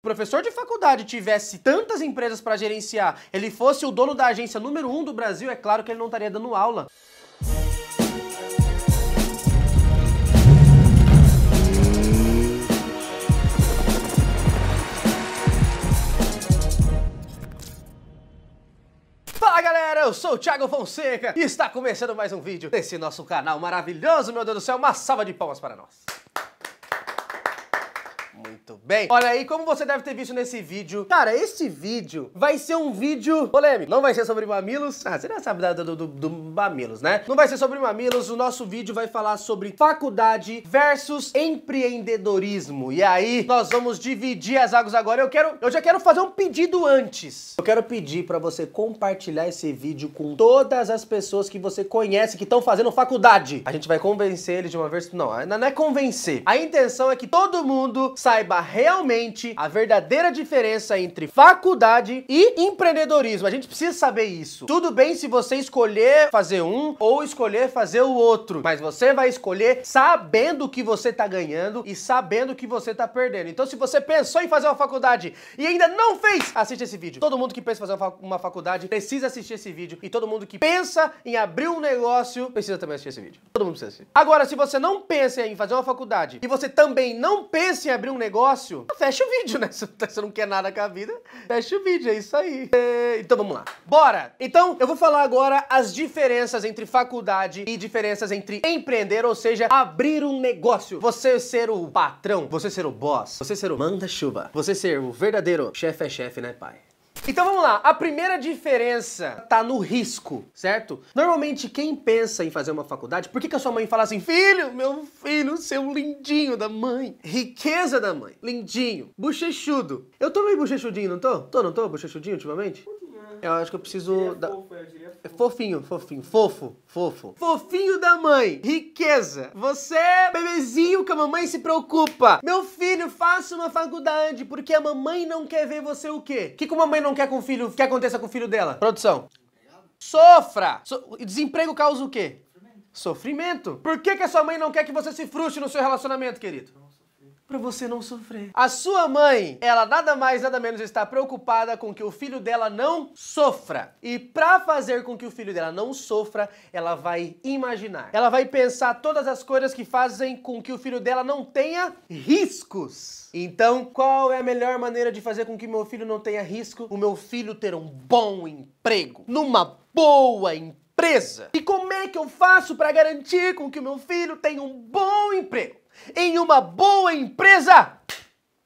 professor de faculdade tivesse tantas empresas para gerenciar, ele fosse o dono da agência número um do Brasil, é claro que ele não estaria dando aula. Fala galera, eu sou o Thiago Fonseca e está começando mais um vídeo desse nosso canal maravilhoso, meu Deus do céu, uma salva de palmas para nós. Muito bem. Olha aí, como você deve ter visto nesse vídeo. Cara, esse vídeo vai ser um vídeo polêmico. Não vai ser sobre mamilos. Ah, você já sabe do, do, do, do mamilos, né? Não vai ser sobre mamilos. O nosso vídeo vai falar sobre faculdade versus empreendedorismo. E aí, nós vamos dividir as águas agora. Eu quero, eu já quero fazer um pedido antes. Eu quero pedir para você compartilhar esse vídeo com todas as pessoas que você conhece que estão fazendo faculdade. A gente vai convencer eles de uma vez. Não, não é convencer. A intenção é que todo mundo saiba realmente a verdadeira diferença entre faculdade e empreendedorismo. A gente precisa saber isso. Tudo bem se você escolher fazer um ou escolher fazer o outro, mas você vai escolher sabendo o que você tá ganhando e sabendo o que você tá perdendo. Então, se você pensou em fazer uma faculdade e ainda não fez, assiste esse vídeo. Todo mundo que pensa em fazer uma faculdade precisa assistir esse vídeo e todo mundo que pensa em abrir um negócio precisa também assistir esse vídeo. Todo mundo precisa assistir. Agora, se você não pensa em fazer uma faculdade e você também não pensa em abrir um negócio, fecha o vídeo, né? Se você não quer nada com a vida, fecha o vídeo, é isso aí. É, então vamos lá. Bora! Então, eu vou falar agora as diferenças entre faculdade e diferenças entre empreender, ou seja, abrir um negócio. Você ser o patrão, você ser o boss, você ser o manda-chuva, você ser o verdadeiro chefe é chefe, né, pai? Então vamos lá, a primeira diferença tá no risco, certo? Normalmente quem pensa em fazer uma faculdade, por que, que a sua mãe fala assim, filho, meu filho, seu lindinho da mãe, riqueza da mãe, lindinho, bochechudo. Eu tô meio bochechudinho, não tô? Tô, não tô bochechudinho ultimamente? Eu acho que eu preciso. Da... É fofinho, fofinho, fofo, fofo. Fofinho da mãe, riqueza. Você, bebezinho que a mamãe se preocupa. Meu filho, faça uma faculdade, porque a mamãe não quer ver você o quê? O que, que a mamãe não quer com o filho, que aconteça com o filho dela? Produção. Sofra! So... Desemprego causa o quê? Sofrimento. Sofrimento. Por que, que a sua mãe não quer que você se frustre no seu relacionamento, querido? Para você não sofrer. A sua mãe, ela nada mais nada menos está preocupada com que o filho dela não sofra. E para fazer com que o filho dela não sofra, ela vai imaginar. Ela vai pensar todas as coisas que fazem com que o filho dela não tenha riscos. Então, qual é a melhor maneira de fazer com que meu filho não tenha risco? O meu filho ter um bom emprego, numa boa empresa. E como é que eu faço para garantir com que o meu filho tenha um bom emprego? Em uma boa empresa?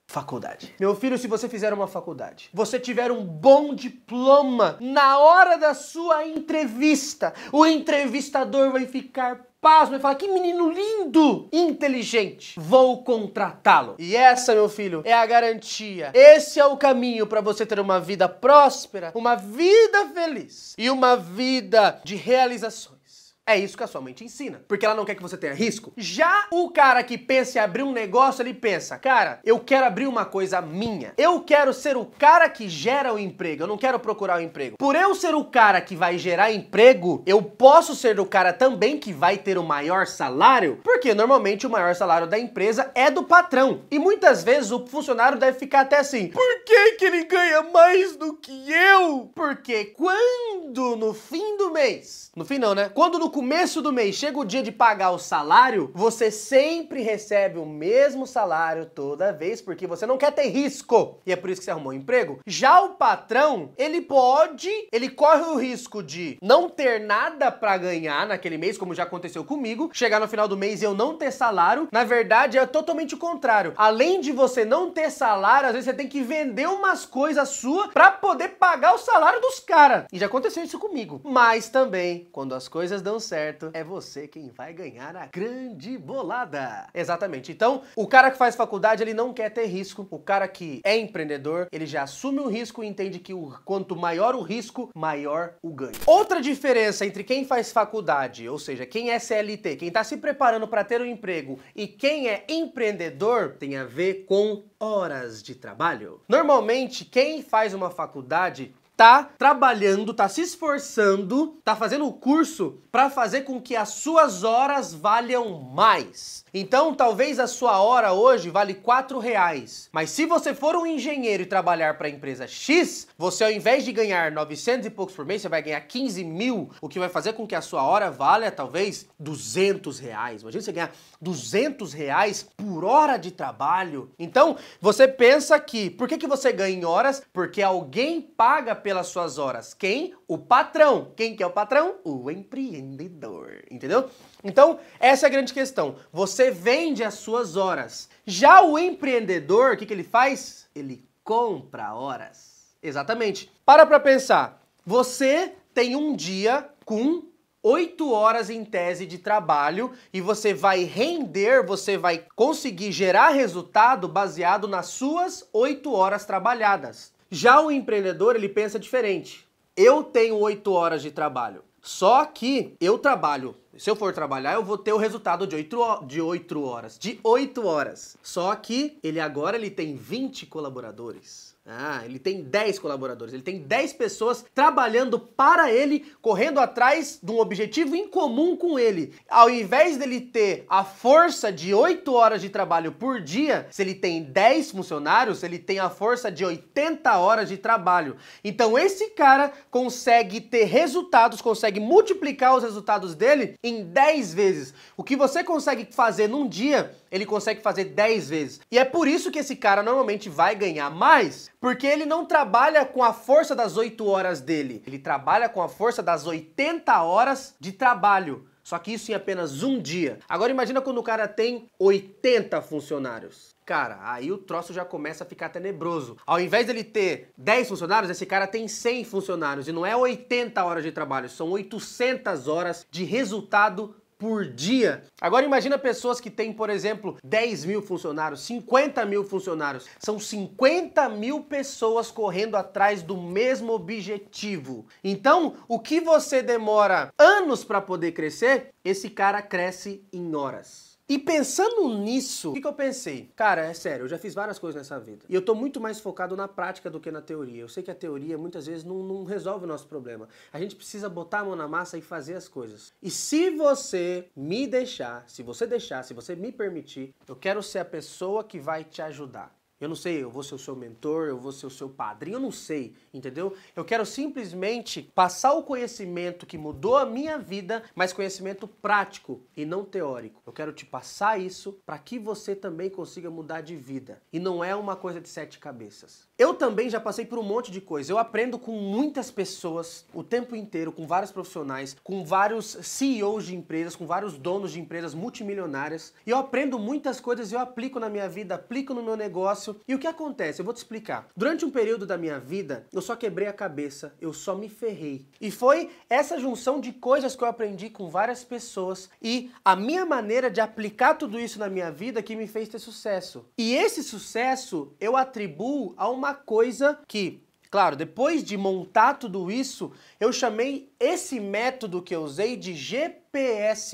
Faculdade. Meu filho, se você fizer uma faculdade, você tiver um bom diploma, na hora da sua entrevista, o entrevistador vai ficar pasmo e falar: que menino lindo, inteligente, vou contratá-lo. E essa, meu filho, é a garantia. Esse é o caminho para você ter uma vida próspera, uma vida feliz e uma vida de realizações. É isso que a sua mãe te ensina, porque ela não quer que você tenha risco. Já o cara que pensa em abrir um negócio, ele pensa, cara, eu quero abrir uma coisa minha. Eu quero ser o cara que gera o emprego, eu não quero procurar o emprego. Por eu ser o cara que vai gerar emprego, eu posso ser o cara também que vai ter o maior salário, porque normalmente o maior salário da empresa é do patrão. E muitas vezes o funcionário deve ficar até assim, por que que ele ganha mais do que eu? Porque quando no fim do mês, no fim não, né? Quando no começo do mês chega o dia de pagar o salário, você sempre recebe o mesmo salário toda vez, porque você não quer ter risco. E é por isso que você arrumou um emprego. Já o patrão, ele pode, ele corre o risco de não ter nada para ganhar naquele mês, como já aconteceu comigo, chegar no final do mês e eu não ter salário. Na verdade, é totalmente o contrário. Além de você não ter salário, às vezes você tem que vender umas coisas suas para poder pagar o salário dos caras. E já aconteceu isso comigo. Mas também, quando as coisas dão certo, é você quem vai ganhar a grande bolada. Exatamente. Então, o cara que faz faculdade, ele não quer ter risco. O cara que é empreendedor, ele já assume o risco e entende que o, quanto maior o risco, maior o ganho. Outra diferença entre quem faz faculdade, ou seja, quem é CLT, quem está se preparando para ter um emprego e quem é empreendedor, tem a ver com horas de trabalho. Normalmente, quem faz uma faculdade tá trabalhando, tá se esforçando, tá fazendo o curso para fazer com que as suas horas valham mais. Então, talvez a sua hora hoje vale 4 reais, mas se você for um engenheiro e trabalhar para a empresa X, você ao invés de ganhar 900 e poucos por mês, você vai ganhar 15 mil, o que vai fazer com que a sua hora valha talvez 200 reais. Imagina você ganhar 200 reais por hora de trabalho. Então, você pensa que, por que, que você ganha em horas? Porque alguém paga pelas suas horas. Quem? O patrão. Quem que é o patrão? O empreendedor. Entendeu? Então, essa é a grande questão. Você vende as suas horas. Já o empreendedor, o que, que ele faz? Ele compra horas. Exatamente. Para pra pensar. Você tem um dia com 8 horas em tese de trabalho e você vai render, você vai conseguir gerar resultado baseado nas suas 8 horas trabalhadas. Já o empreendedor, ele pensa diferente. Eu tenho 8 horas de trabalho. Só que eu trabalho. Se eu for trabalhar, eu vou ter o resultado de 8, de 8 horas. De 8 horas. Só que ele agora ele tem 20 colaboradores. Ah, ele tem 10 colaboradores, ele tem 10 pessoas trabalhando para ele, correndo atrás de um objetivo em comum com ele. Ao invés dele ter a força de 8 horas de trabalho por dia, se ele tem 10 funcionários, ele tem a força de 80 horas de trabalho. Então esse cara consegue ter resultados, consegue multiplicar os resultados dele em 10 vezes. O que você consegue fazer num dia, ele consegue fazer 10 vezes. E é por isso que esse cara normalmente vai ganhar mais porque ele não trabalha com a força das 8 horas dele, ele trabalha com a força das 80 horas de trabalho. Só que isso em apenas um dia. Agora imagina quando o cara tem 80 funcionários. Cara, aí o troço já começa a ficar tenebroso. Ao invés dele ter 10 funcionários, esse cara tem 100 funcionários. E não é 80 horas de trabalho, são 800 horas de resultado por dia. Agora imagina pessoas que têm, por exemplo, 10 mil funcionários, 50 mil funcionários. São 50 mil pessoas correndo atrás do mesmo objetivo. Então, o que você demora anos para poder crescer, esse cara cresce em horas. E pensando nisso, o que, que, eu pensei? Cara, é sério, eu já fiz várias coisas nessa vida. E eu tô muito mais focado na prática do que na teoria. Eu sei que a teoria muitas vezes não, não resolve o nosso problema. A gente precisa botar a mão na massa e fazer as coisas. E se você me deixar, se você deixar, se você me permitir, eu quero ser a pessoa que vai te ajudar. Eu não sei, eu vou ser o seu mentor, eu vou ser o seu padrinho, eu não sei, entendeu? Eu quero simplesmente passar o conhecimento que mudou a minha vida, mas conhecimento prático e não teórico. Eu quero te passar isso para que você também consiga mudar de vida. E não é uma coisa de sete cabeças. Eu também já passei por um monte de coisa. Eu aprendo com muitas pessoas o tempo inteiro, com vários profissionais, com vários CEOs de empresas, com vários donos de empresas multimilionárias. E eu aprendo muitas coisas eu aplico na minha vida, aplico no meu negócio. E o que acontece? Eu vou te explicar. Durante um período da minha vida, eu só quebrei a cabeça, eu só me ferrei. E foi essa junção de coisas que eu aprendi com várias pessoas e a minha maneira de aplicar tudo isso na minha vida que me fez ter sucesso. E esse sucesso eu atribuo a uma coisa que Claro, depois de montar tudo isso, eu chamei esse método que eu usei de GPS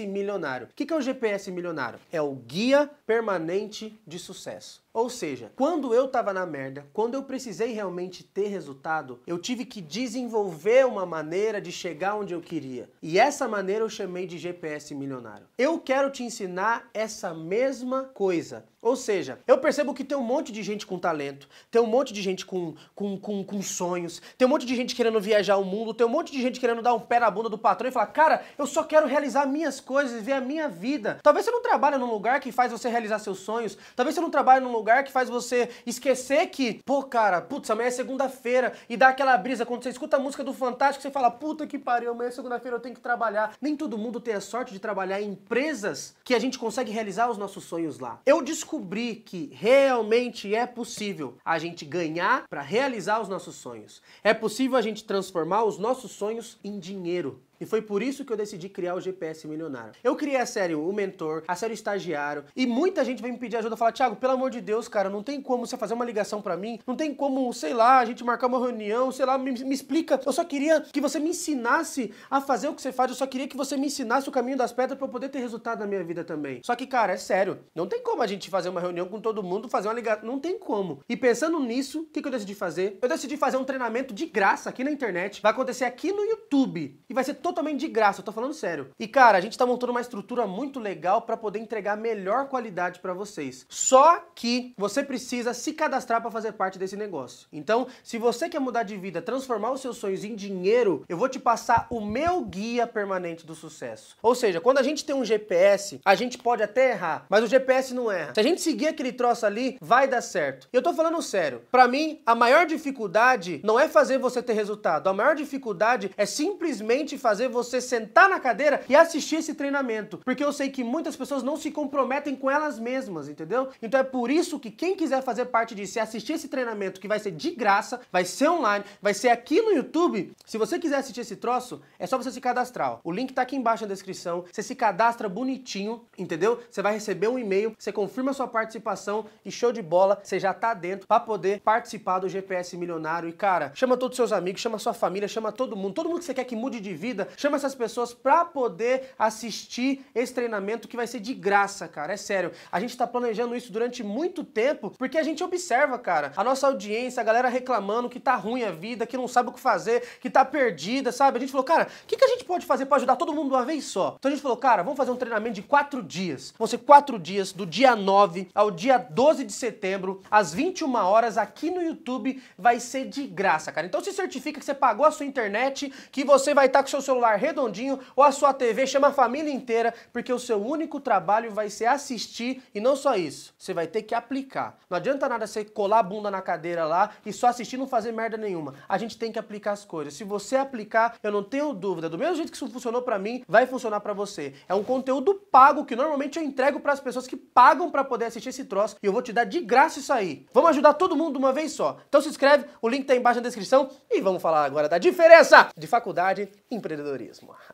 milionário. O que é o GPS milionário? É o guia permanente de sucesso. Ou seja, quando eu tava na merda, quando eu precisei realmente ter resultado, eu tive que desenvolver uma maneira de chegar onde eu queria. E essa maneira eu chamei de GPS milionário. Eu quero te ensinar essa mesma coisa. Ou seja, eu percebo que tem um monte de gente com talento, tem um monte de gente com, com, com, com sonhos, tem um monte de gente querendo viajar o mundo, tem um monte de gente querendo dar um pé na bunda do patrão e falar, cara, eu só quero realizar minhas coisas, ver a minha vida. Talvez você não trabalhe num lugar que faz você realizar seus sonhos, talvez você não trabalhe num lugar lugar que faz você esquecer que, pô, cara, putz, amanhã é segunda-feira e dá aquela brisa quando você escuta a música do Fantástico, você fala, puta que pariu, amanhã é segunda-feira eu tenho que trabalhar. Nem todo mundo tem a sorte de trabalhar em empresas que a gente consegue realizar os nossos sonhos lá. Eu descobri que realmente é possível a gente ganhar para realizar os nossos sonhos. É possível a gente transformar os nossos sonhos em dinheiro. E foi por isso que eu decidi criar o GPS Milionário. Eu criei a série O Mentor, a série Estagiário, e muita gente vem me pedir ajuda, falar, Thiago, pelo amor de Deus, cara, não tem como você fazer uma ligação para mim, não tem como, sei lá, a gente marcar uma reunião, sei lá, me, me explica. Eu só queria que você me ensinasse a fazer o que você faz, eu só queria que você me ensinasse o caminho das pedras para eu poder ter resultado na minha vida também. Só que, cara, é sério, não tem como a gente fazer uma reunião com todo mundo, fazer uma ligação, não tem como. E pensando nisso, o que, que eu decidi fazer? Eu decidi fazer um treinamento de graça aqui na internet, vai acontecer aqui no YouTube e vai ser totalmente de graça, eu tô falando sério. E cara, a gente tá montando uma estrutura muito legal para poder entregar melhor qualidade para vocês. Só que você precisa se cadastrar para fazer parte desse negócio. Então, se você quer mudar de vida, transformar os seus sonhos em dinheiro, eu vou te passar o meu guia permanente do sucesso. Ou seja, quando a gente tem um GPS, a gente pode até errar, mas o GPS não erra. Se a gente seguir aquele troço ali, vai dar certo. Eu tô falando sério. Para mim, a maior dificuldade não é fazer você ter resultado. A maior dificuldade é simplesmente fazer você sentar na cadeira e assistir esse treinamento. Porque eu sei que muitas pessoas não se comprometem com elas mesmas, entendeu? Então é por isso que quem quiser fazer parte disso e assistir esse treinamento que vai ser de graça, vai ser online, vai ser aqui no YouTube. Se você quiser assistir esse troço, é só você se cadastrar. Ó. O link tá aqui embaixo na descrição. Você se cadastra bonitinho, entendeu? Você vai receber um e-mail, você confirma sua participação e show de bola, você já tá dentro para poder participar do GPS Milionário. E cara, chama todos os seus amigos, chama sua família, chama todo mundo, todo mundo que você quer que mude de vida, chama essas pessoas para poder assistir esse treinamento que vai ser de graça, cara. É sério. A gente tá planejando isso durante muito tempo porque a gente observa, cara, a nossa audiência, a galera reclamando que tá ruim a vida, que não sabe o que fazer, que tá perdida, sabe? A gente falou, cara, o que, que a gente pode fazer para ajudar todo mundo de uma vez só? Então a gente falou, cara, vamos fazer um treinamento de quatro dias. Vão ser quatro dias, do dia 9 ao dia 12 de setembro, às 21 horas, aqui no YouTube, vai ser de graça, cara. Então se certifica que você pagou a sua internet, que você vai estar com seu celular redondinho ou a sua TV, chama a família inteira, porque o seu único trabalho vai ser assistir e não só isso, você vai ter que aplicar. Não adianta nada você colar a bunda na cadeira lá e só assistir e não fazer merda nenhuma. A gente tem que aplicar as coisas. Se você aplicar, eu não tenho dúvida, do mesmo jeito que isso funcionou para mim, vai funcionar para você. É um conteúdo pago que normalmente eu entrego para as pessoas que pagam para poder assistir esse troço e eu vou te dar de graça isso aí. Vamos ajudar todo mundo de uma vez só. Então se inscreve, o link tá embaixo na descrição e vamos falar agora da diferença de faculdade e empreendedorismo.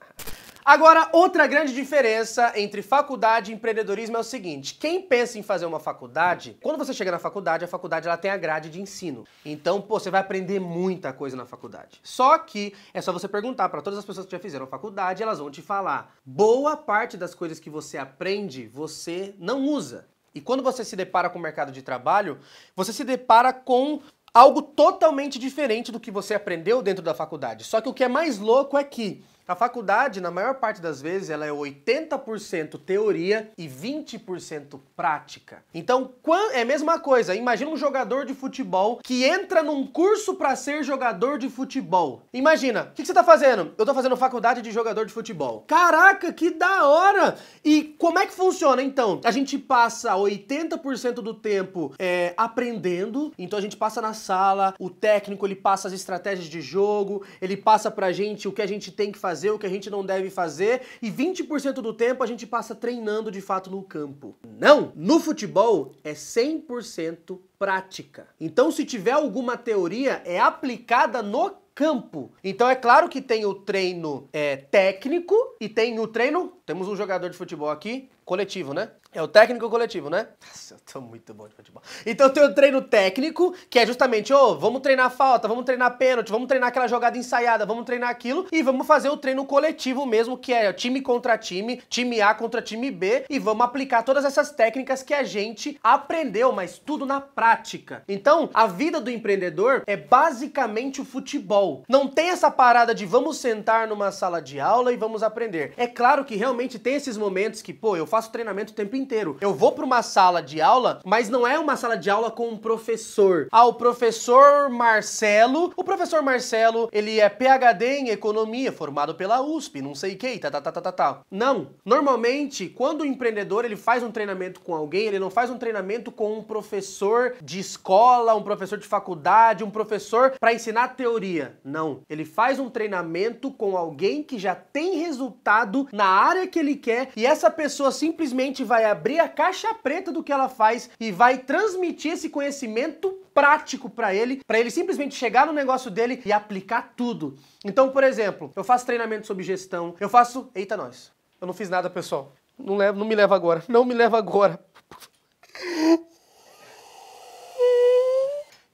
Agora, outra grande diferença entre faculdade e empreendedorismo é o seguinte: quem pensa em fazer uma faculdade, quando você chega na faculdade, a faculdade ela tem a grade de ensino. Então, pô, você vai aprender muita coisa na faculdade. Só que é só você perguntar para todas as pessoas que já fizeram faculdade, elas vão te falar. Boa parte das coisas que você aprende, você não usa. E quando você se depara com o mercado de trabalho, você se depara com algo totalmente diferente do que você aprendeu dentro da faculdade. Só que o que é mais louco é que a faculdade, na maior parte das vezes, ela é 80% teoria e 20% prática. Então, é a mesma coisa. Imagina um jogador de futebol que entra num curso para ser jogador de futebol. Imagina, o que, que, você tá fazendo? Eu tô fazendo faculdade de jogador de futebol. Caraca, que da hora! E como é que funciona então? A gente passa 80% do tempo é, aprendendo, então a gente passa na sala, o técnico ele passa as estratégias de jogo, ele passa pra gente o que a gente tem que fazer fazer, o que a gente não deve fazer, e 20% do tempo a gente passa treinando de fato no campo. Não! No futebol é 100% prática. Então, se tiver alguma teoria, é aplicada no campo. Então é claro que tem o treino é, técnico e tem o treino. Temos um jogador de futebol aqui, coletivo, né? É o técnico coletivo, né? Nossa, eu tô muito bom de futebol. Então tem o treino técnico, que é justamente, ô, oh, vamos treinar falta, vamos treinar pênalti, vamos treinar aquela jogada ensaiada, vamos treinar aquilo e vamos fazer o treino coletivo mesmo, que é time contra time, time A contra time B, e vamos aplicar todas essas técnicas que a gente aprendeu, mas tudo na prática. Então, a vida do empreendedor é basicamente o futebol. Não tem essa parada de vamos sentar numa sala de aula e vamos aprender. É claro que realmente tem esses momentos que, pô, eu faço treinamento o tempo inteiro. Eu vou para uma sala de aula, mas não é uma sala de aula com um professor. Ah, o professor Marcelo. O professor Marcelo, ele é PhD em economia, formado pela USP, não sei o que, tá, tá, tá, tá, tá, tá. Não. Normalmente, quando o empreendedor ele faz um treinamento com alguém, ele não faz um treinamento com um professor de escola, um professor de faculdade, um professor para ensinar teoria. Não. Ele faz um treinamento com alguém que já tem resultado na área que ele quer e essa pessoa simplesmente vai abrir a caixa preta do que ela faz e vai transmitir esse conhecimento prático para ele, para ele simplesmente chegar no negócio dele e aplicar tudo. Então, por exemplo, eu faço treinamento sobre gestão, eu faço, eita nós. Eu não fiz nada, pessoal. Não, leva, não me leva agora. Não me leva agora.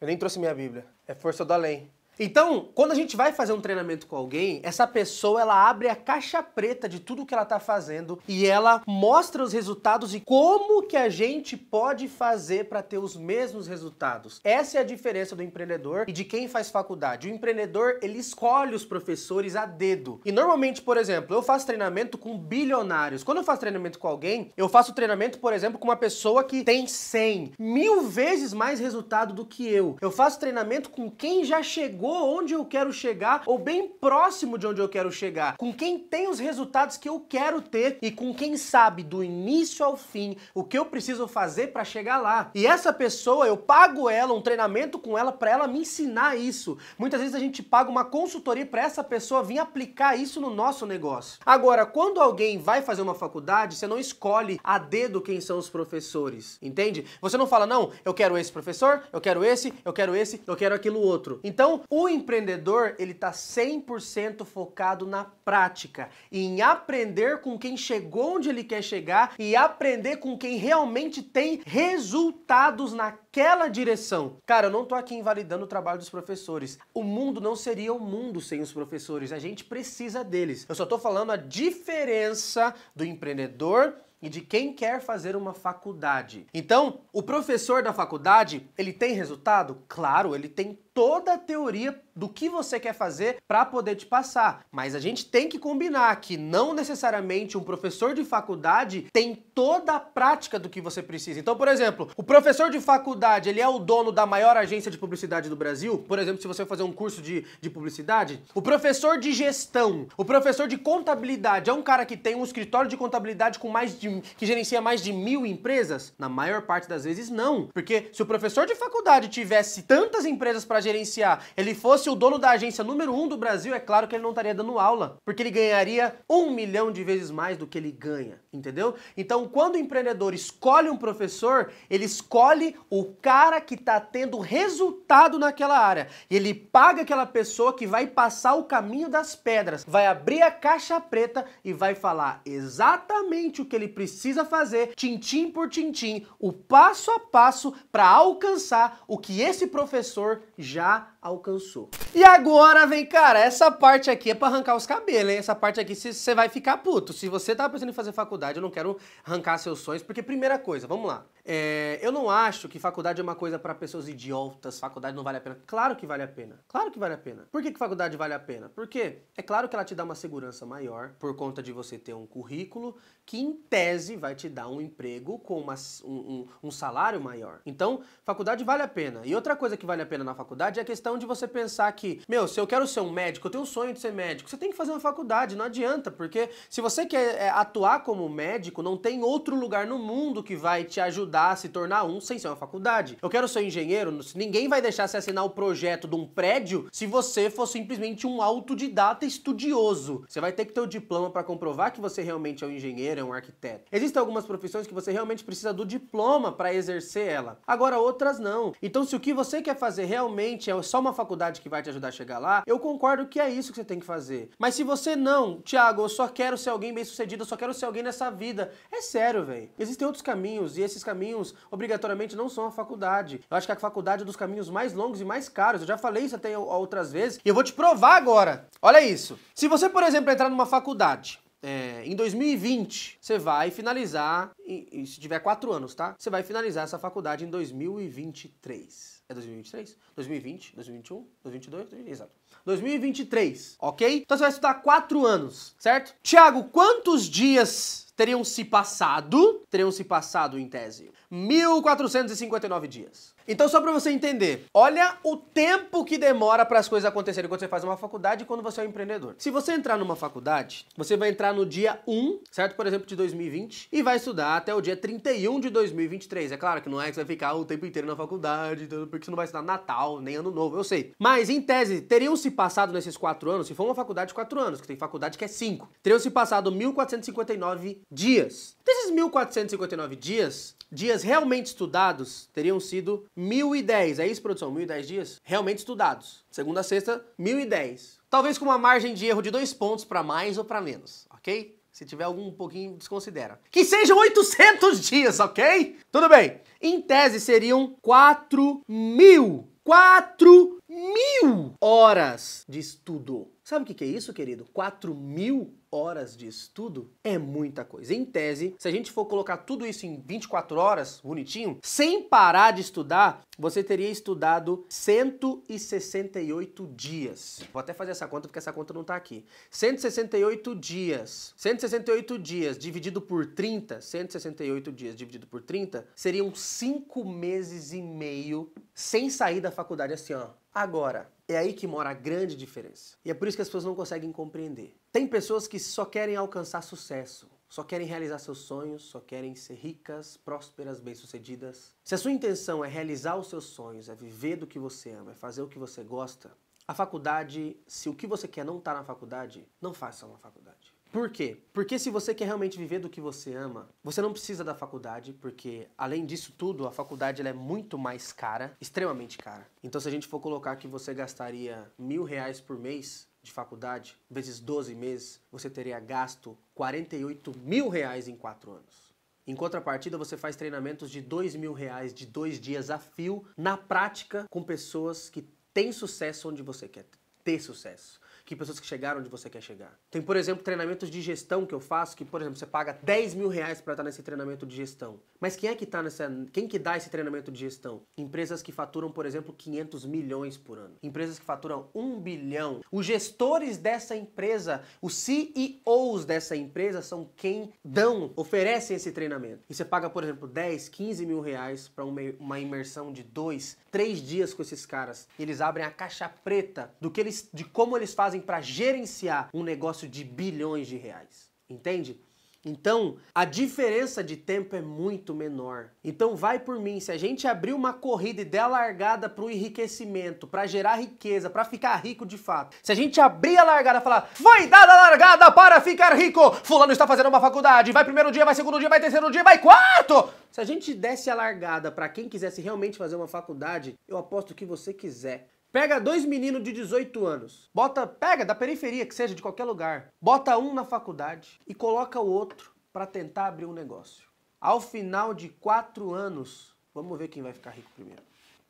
Eu nem trouxe minha Bíblia. É força do além. Então, quando a gente vai fazer um treinamento com alguém, essa pessoa ela abre a caixa preta de tudo que ela está fazendo e ela mostra os resultados e como que a gente pode fazer para ter os mesmos resultados. Essa é a diferença do empreendedor e de quem faz faculdade. O empreendedor, ele escolhe os professores a dedo. E normalmente, por exemplo, eu faço treinamento com bilionários. Quando eu faço treinamento com alguém, eu faço treinamento, por exemplo, com uma pessoa que tem 100, mil vezes mais resultado do que eu. Eu faço treinamento com quem já chegou onde eu quero chegar ou bem próximo de onde eu quero chegar, com quem tem os resultados que eu quero ter e com quem sabe do início ao fim o que eu preciso fazer para chegar lá. E essa pessoa, eu pago ela um treinamento com ela para ela me ensinar isso. Muitas vezes a gente paga uma consultoria para essa pessoa vir aplicar isso no nosso negócio. Agora, quando alguém vai fazer uma faculdade, você não escolhe a dedo quem são os professores, entende? Você não fala, não, eu quero esse professor, eu quero esse, eu quero esse, eu quero aquilo outro. Então, o empreendedor, ele tá 100% focado na prática, em aprender com quem chegou onde ele quer chegar e aprender com quem realmente tem resultados naquela direção. Cara, eu não tô aqui invalidando o trabalho dos professores. O mundo não seria o mundo sem os professores. A gente precisa deles. Eu só tô falando a diferença do empreendedor e de quem quer fazer uma faculdade. Então, o professor da faculdade, ele tem resultado? Claro, ele tem toda a teoria do que você quer fazer para poder te passar. Mas a gente tem que combinar que não necessariamente um professor de faculdade tem toda a prática do que você precisa. Então, por exemplo, o professor de faculdade, ele é o dono da maior agência de publicidade do Brasil. Por exemplo, se você fazer um curso de, de publicidade, o professor de gestão, o professor de contabilidade é um cara que tem um escritório de contabilidade com mais de que gerencia mais de mil empresas? Na maior parte das vezes não, porque se o professor de faculdade tivesse tantas empresas para gerenciar, ele fosse o dono da agência número um do Brasil, é claro que ele não estaria dando aula, porque ele ganharia um milhão de vezes mais do que ele ganha, entendeu? Então, quando o empreendedor escolhe um professor, ele escolhe o cara que está tendo resultado naquela área. E ele paga aquela pessoa que vai passar o caminho das pedras, vai abrir a caixa preta e vai falar exatamente o que ele precisa fazer, tintim por tintim, o passo a passo para alcançar o que esse professor já já alcançou. E agora vem, cara, essa parte aqui é para arrancar os cabelos, hein? Essa parte aqui você vai ficar puto. Se você tá pensando em fazer faculdade, eu não quero arrancar seus sonhos, porque primeira coisa, vamos lá. É, eu não acho que faculdade é uma coisa para pessoas idiotas, faculdade não vale a pena. Claro que vale a pena. Claro que vale a pena. Por que, que faculdade vale a pena? Porque é claro que ela te dá uma segurança maior por conta de você ter um currículo que, em tese, vai te dar um emprego com uma, um, um, um salário maior. Então, faculdade vale a pena. E outra coisa que vale a pena na faculdade é a questão de você pensar que, meu, se eu quero ser um médico, eu tenho um sonho de ser médico, você tem que fazer uma faculdade, não adianta, porque se você quer é, atuar como médico, não tem outro lugar no mundo que vai te ajudar a se tornar um sem ser uma faculdade. Eu quero ser engenheiro, ninguém vai deixar você assinar o projeto de um prédio se você for simplesmente um autodidata estudioso. Você vai ter que ter o diploma para comprovar que você realmente é um engenheiro, é um arquiteto. Existem algumas profissões que você realmente precisa do diploma para exercer ela. Agora outras não. Então se o que você quer fazer realmente é só uma faculdade que vai te ajudar a chegar lá, eu concordo que é isso que você tem que fazer. Mas se você não, Thiago, eu só quero ser alguém bem sucedido, eu só quero ser alguém nessa vida. É sério, velho. Existem outros caminhos e esses caminhos obrigatoriamente, não são a faculdade. Eu acho que a faculdade é dos caminhos mais longos e mais caros. Eu já falei isso até outras vezes e eu vou te provar agora. Olha isso. Se você, por exemplo, entrar numa faculdade é, em 2020, você vai finalizar, e, e se tiver quatro anos, tá? Você vai finalizar essa faculdade em 2023. É 2023? 2020, 2021, 2022, 2023, exato. 2023, ok? Então você vai estudar quatro anos, certo? Tiago, quantos dias teriam se passado, teriam se passado em tese 1459 dias. Então, só para você entender, olha o tempo que demora para as coisas acontecerem quando você faz uma faculdade e quando você é um empreendedor. Se você entrar numa faculdade, você vai entrar no dia 1, certo? Por exemplo, de 2020, e vai estudar até o dia 31 de 2023. É claro que não é que você vai ficar o tempo inteiro na faculdade, porque você não vai estudar Natal, nem Ano Novo, eu sei. Mas, em tese, teriam se passado nesses quatro anos, se for uma faculdade de quatro anos, que tem faculdade que é cinco, teriam se passado 1459 dias. Desses 1459 dias, dias realmente estudados teriam sido 1010. É isso, produção? 1010 dias? Realmente estudados. Segunda a sexta, 1010. Talvez com uma margem de erro de dois pontos para mais ou para menos, ok? Se tiver algum um pouquinho, desconsidera. Que sejam 800 dias, ok? Tudo bem. Em tese, seriam 4 mil. 4 mil horas de estudo. Sabe o que é isso, querido? 4 mil horas de estudo é muita coisa. Em tese, se a gente for colocar tudo isso em 24 horas, bonitinho, sem parar de estudar, você teria estudado 168 dias. Vou até fazer essa conta porque essa conta não tá aqui. 168 dias. 168 dias dividido por 30, 168 dias dividido por 30, seriam 5 meses e meio sem sair da faculdade assim, ó. Agora, é aí que mora a grande diferença. E é por isso que as pessoas não conseguem compreender. Tem pessoas que só querem alcançar sucesso, só querem realizar seus sonhos, só querem ser ricas, prósperas, bem-sucedidas. Se a sua intenção é realizar os seus sonhos, é viver do que você ama, é fazer o que você gosta, a faculdade, se o que você quer não está na faculdade, não faça uma faculdade. Por quê? Porque se você quer realmente viver do que você ama, você não precisa da faculdade, porque além disso tudo, a faculdade é muito mais cara, extremamente cara. Então se a gente for colocar que você gastaria mil reais por mês de faculdade, vezes 12 meses, você teria gasto 48 mil reais em quatro anos. Em contrapartida, você faz treinamentos de dois mil reais de dois dias a fio, na prática, com pessoas que têm sucesso onde você quer ter sucesso que pessoas que chegaram onde você quer chegar. Tem, por exemplo, treinamentos de gestão que eu faço, que, por exemplo, você paga 10 mil reais para estar nesse treinamento de gestão. Mas quem é que tá nessa. Quem que dá esse treinamento de gestão? Empresas que faturam, por exemplo, 500 milhões por ano. Empresas que faturam 1 bilhão. Os gestores dessa empresa, os CEOs dessa empresa são quem dão, oferecem esse treinamento. E você paga, por exemplo, 10, 15 mil reais para uma imersão de dois, três dias com esses caras. Eles abrem a caixa preta do que eles, de como eles fazem fazem para gerenciar um negócio de bilhões de reais. Entende? Então, a diferença de tempo é muito menor. Então, vai por mim, se a gente abrir uma corrida e der a largada para o enriquecimento, para gerar riqueza, para ficar rico de fato. Se a gente abrir a largada e falar, vai dar a largada para ficar rico, fulano está fazendo uma faculdade, vai primeiro dia, vai segundo dia, vai terceiro dia, vai quarto. Se a gente desse a largada para quem quisesse realmente fazer uma faculdade, eu aposto que você quiser. Pega dois meninos de 18 anos, bota, pega da periferia, que seja de qualquer lugar, bota um na faculdade e coloca o outro para tentar abrir um negócio. Ao final de quatro anos, vamos ver quem vai ficar rico primeiro.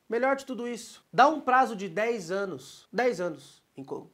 Melhor de tudo isso, dá um prazo de 10 anos, 10 anos,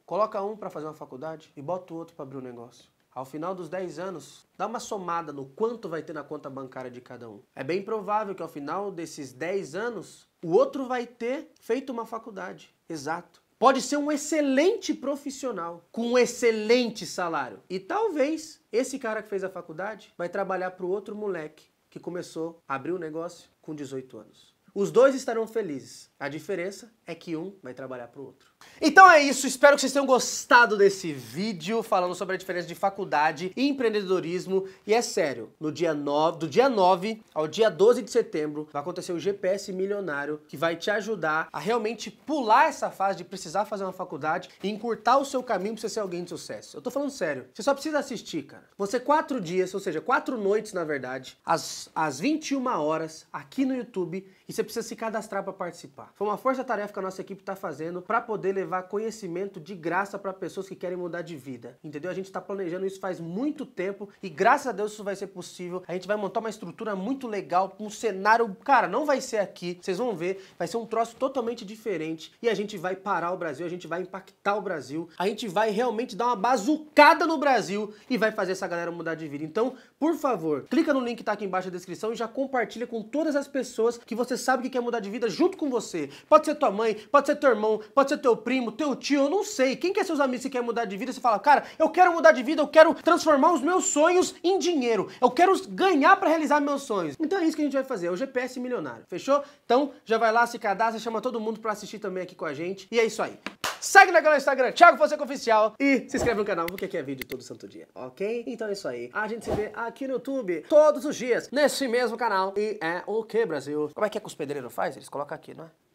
coloca um para fazer uma faculdade e bota o outro para abrir um negócio. Ao final dos 10 anos, dá uma somada no quanto vai ter na conta bancária de cada um. É bem provável que ao final desses 10 anos, o outro vai ter feito uma faculdade. Exato. Pode ser um excelente profissional, com um excelente salário. E talvez esse cara que fez a faculdade vai trabalhar para o outro moleque que começou a abrir o um negócio com 18 anos. Os dois estarão felizes. A diferença é que um vai trabalhar para o outro. Então é isso, espero que vocês tenham gostado desse vídeo falando sobre a diferença de faculdade e empreendedorismo. E é sério, no dia 9, do dia 9 ao dia 12 de setembro vai acontecer o GPS Milionário, que vai te ajudar a realmente pular essa fase de precisar fazer uma faculdade e encurtar o seu caminho para você ser alguém de sucesso. Eu tô falando sério, você só precisa assistir, cara. Você quatro dias, ou seja, quatro noites na verdade, às, às 21 horas, aqui no YouTube, e você precisa se cadastrar para participar. Foi uma força-tarefa que a nossa equipe está fazendo para poder levar conhecimento de graça para pessoas que querem mudar de vida. Entendeu? A gente está planejando isso faz muito tempo e graças a Deus isso vai ser possível. A gente vai montar uma estrutura muito legal, um cenário, cara, não vai ser aqui, vocês vão ver, vai ser um troço totalmente diferente e a gente vai parar o Brasil, a gente vai impactar o Brasil, a gente vai realmente dar uma bazucada no Brasil e vai fazer essa galera mudar de vida. Então, por favor, clica no link que tá aqui embaixo da descrição e já compartilha com todas as pessoas que você sabe que quer mudar de vida junto com você. Pode ser tua mãe, pode ser teu irmão, pode ser teu primo, teu tio, eu não sei. Quem que é seus amigos que quer mudar de vida? Você fala, cara, eu quero mudar de vida, eu quero transformar os meus sonhos em dinheiro. Eu quero ganhar para realizar meus sonhos. Então é isso que a gente vai fazer, é o GPS milionário. Fechou? Então já vai lá, se cadastra, chama todo mundo para assistir também aqui com a gente. E é isso aí. Segue no canal Instagram, Thiago Fonseca Oficial. E se inscreve no canal, porque aqui é vídeo todo santo dia, ok? Então é isso aí. A gente se vê aqui no YouTube todos os dias, nesse mesmo canal. E é o que, Brasil? Como é que é que os pedreiros faz? Eles colocam aqui, não é?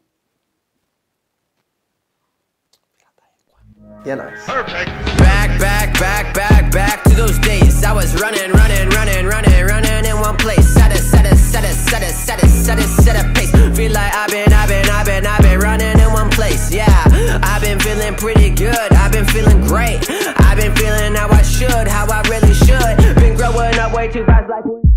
Yeah, nice. Perfect. Back, back, back, back, back to those days. I was running, running, running, running. Running in one place. Set a, set a, set a, set a, set a, set a, set a pace. Feel like I've been, I've been, I've been, I've been running in one place. Yeah, I've been feeling pretty good. I've been feeling great. I've been feeling how I should, how I really should. Been growing up way too fast, like.